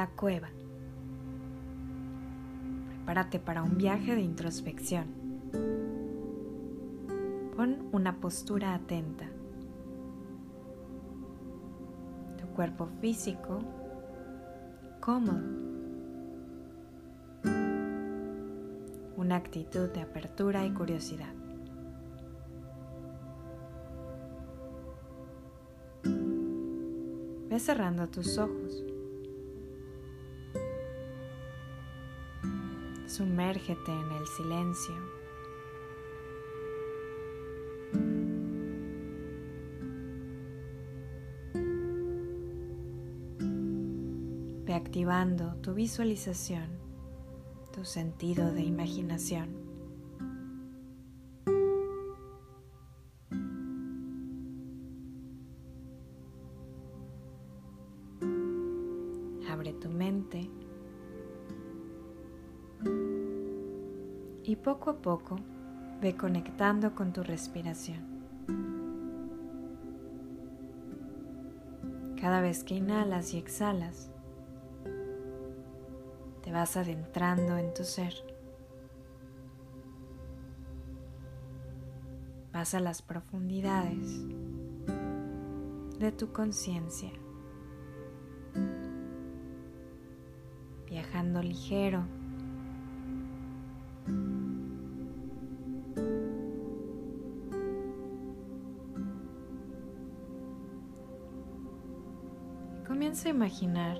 la cueva. Prepárate para un viaje de introspección. Pon una postura atenta. Tu cuerpo físico cómodo. Una actitud de apertura y curiosidad. Ve cerrando tus ojos. Sumérgete en el silencio. Ve activando tu visualización, tu sentido de imaginación. Poco a poco ve conectando con tu respiración. Cada vez que inhalas y exhalas, te vas adentrando en tu ser. Vas a las profundidades de tu conciencia, viajando ligero Comienza a imaginar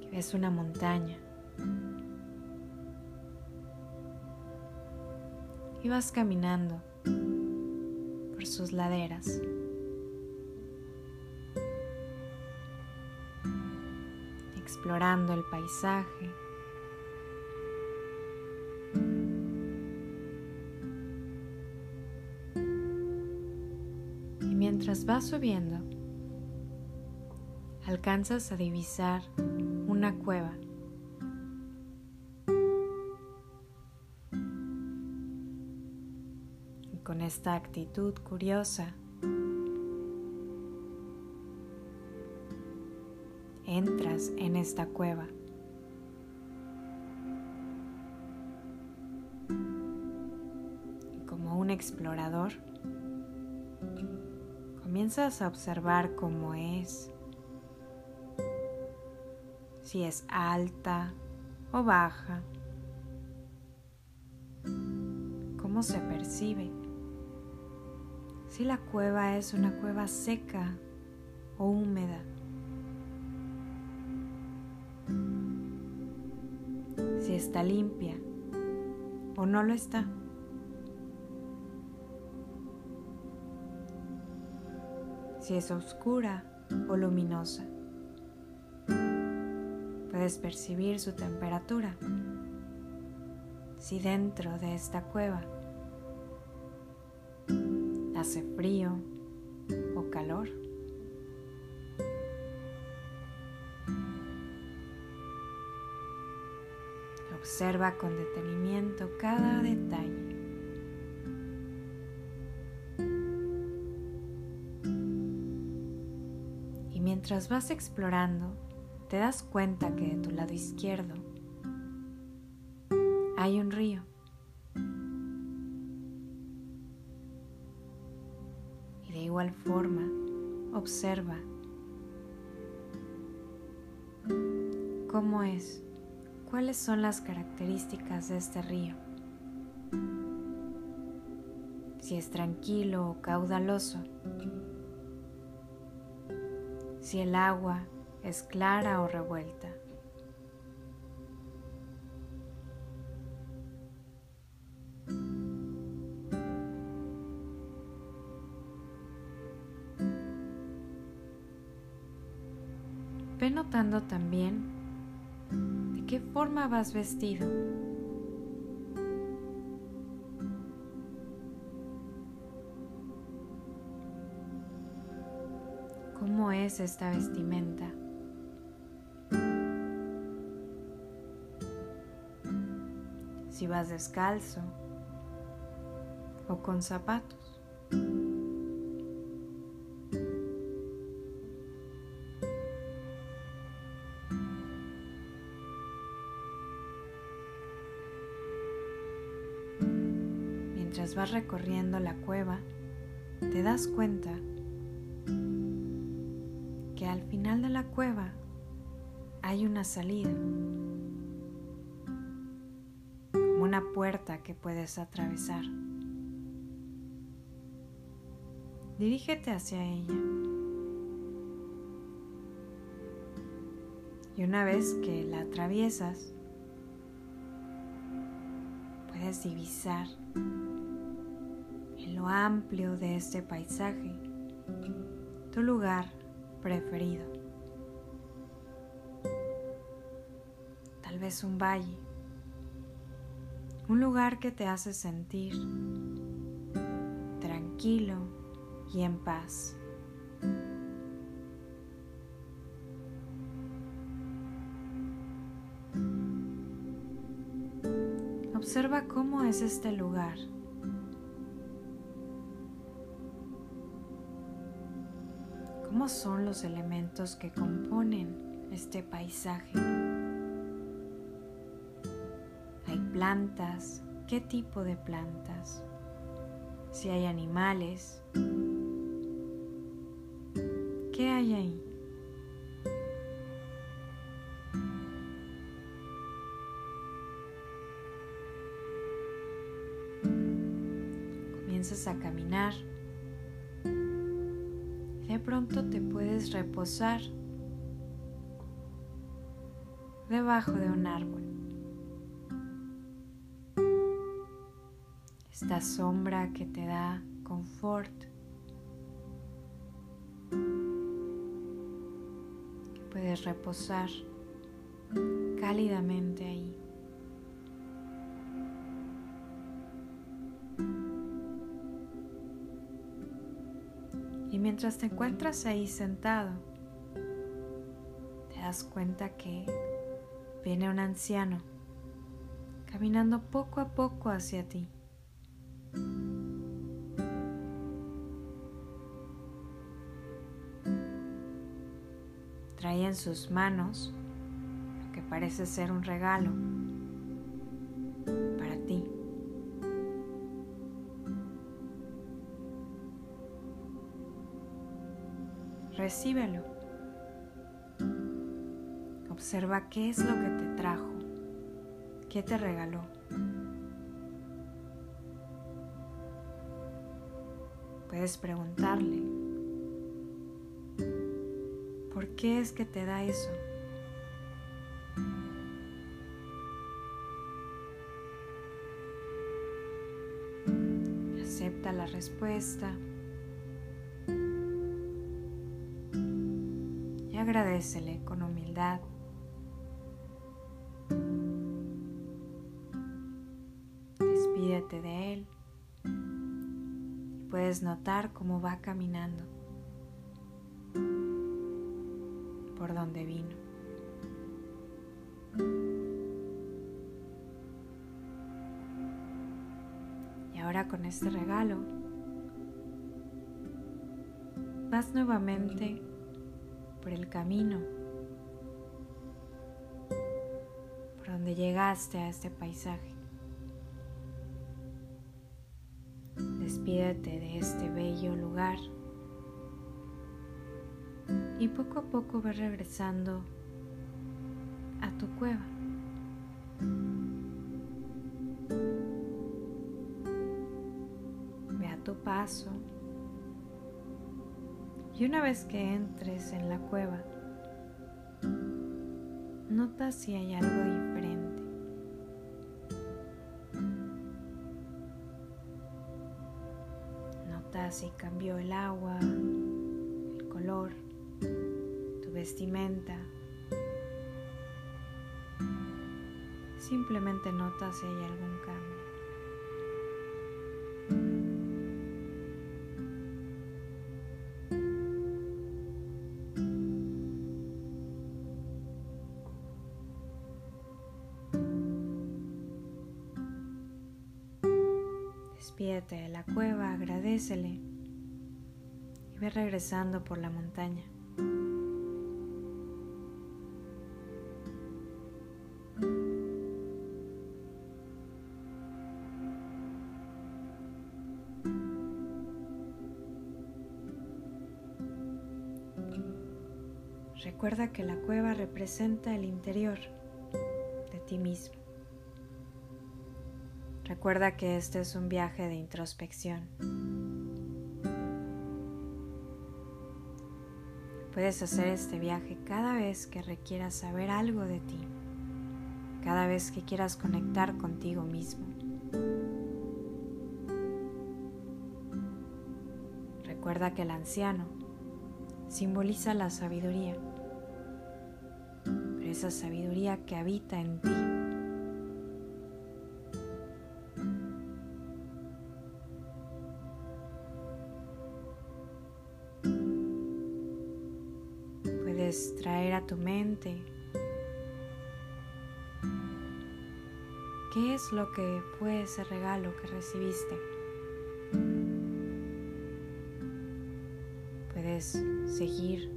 que ves una montaña y vas caminando por sus laderas. explorando el paisaje. Mientras vas subiendo, alcanzas a divisar una cueva. Y con esta actitud curiosa, entras en esta cueva. Y como un explorador, comienzas a observar cómo es, si es alta o baja, cómo se percibe, si la cueva es una cueva seca o húmeda. Si está limpia o no lo está. Si es oscura o luminosa. Puedes percibir su temperatura, si dentro de esta cueva hace frío o calor. Observa con detenimiento cada detalle. Mientras vas explorando, te das cuenta que de tu lado izquierdo hay un río. Y de igual forma, observa cómo es, cuáles son las características de este río. Si es tranquilo o caudaloso si el agua es clara o revuelta. Ve notando también de qué forma vas vestido. ¿Cómo es esta vestimenta? Si vas descalzo o con zapatos. Mientras vas recorriendo la cueva, te das cuenta al final de la cueva hay una salida, una puerta que puedes atravesar. Dirígete hacia ella. Y una vez que la atraviesas, puedes divisar en lo amplio de este paisaje tu lugar preferido. Tal vez un valle, un lugar que te hace sentir tranquilo y en paz. Observa cómo es este lugar. ¿Cómo son los elementos que componen este paisaje? ¿Hay plantas? ¿Qué tipo de plantas? Si hay animales. ¿Qué hay ahí? comienzas a caminar, pronto te puedes reposar debajo de un árbol. Esta sombra que te da confort, puedes reposar cálidamente ahí. Mientras te encuentras ahí sentado, te das cuenta que viene un anciano caminando poco a poco hacia ti. Trae en sus manos lo que parece ser un regalo recíbelo. Observa qué es lo que te trajo, qué te regaló. Puedes preguntarle, ¿por qué es que te da eso? Acepta la respuesta. Agradecele con humildad. Despídete de él puedes notar cómo va caminando por donde vino. Y ahora con este regalo vas nuevamente por el camino, por donde llegaste a este paisaje. Despídete de este bello lugar y poco a poco vas regresando a tu cueva. Ve a tu paso y una vez que entres en la cueva, nota si hay algo diferente. Nota si cambió el agua, el color, tu vestimenta. Simplemente nota si hay algún cambio. regresando por la montaña. Recuerda que la cueva representa el interior de ti mismo. Recuerda que este es un viaje de introspección. Puedes hacer este viaje cada vez que requieras saber algo de ti, cada vez que quieras conectar contigo mismo. Recuerda que el anciano simboliza la sabiduría, pero esa sabiduría que habita en ti. Puedes traer a tu mente qué es lo que fue ese regalo que recibiste. Puedes seguir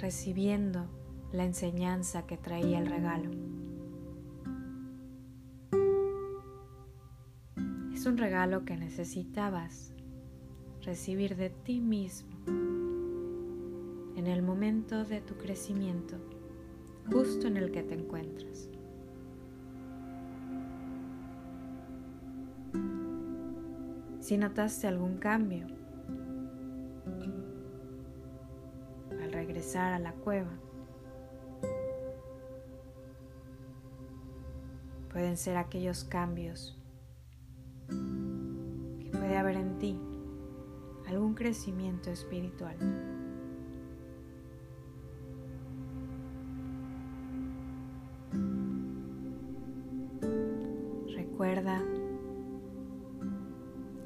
recibiendo la enseñanza que traía el regalo. Es un regalo que necesitabas recibir de ti mismo en el momento de tu crecimiento, justo en el que te encuentras. Si notaste algún cambio al regresar a la cueva, pueden ser aquellos cambios que puede haber en ti algún crecimiento espiritual.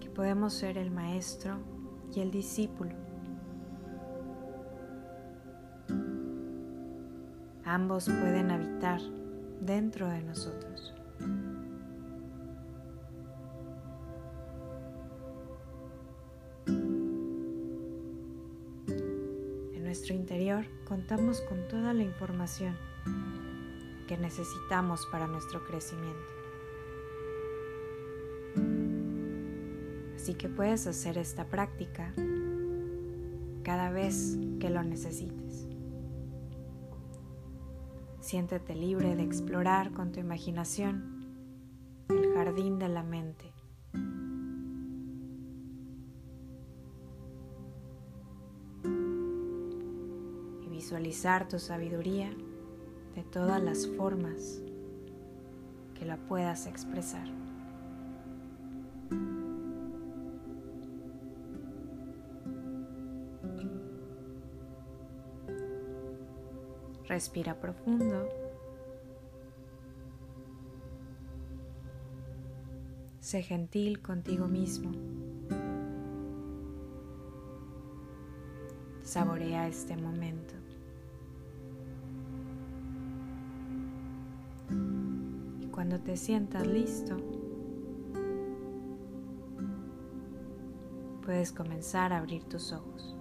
Que podemos ser el maestro y el discípulo. Ambos pueden habitar dentro de nosotros. nuestro interior contamos con toda la información que necesitamos para nuestro crecimiento. Así que puedes hacer esta práctica cada vez que lo necesites. Siéntete libre de explorar con tu imaginación el jardín de la mente visualizar tu sabiduría de todas las formas que la puedas expresar. Respira profundo. Sé gentil contigo mismo. Saborea este momento. Cuando te sientas listo, puedes comenzar a abrir tus ojos.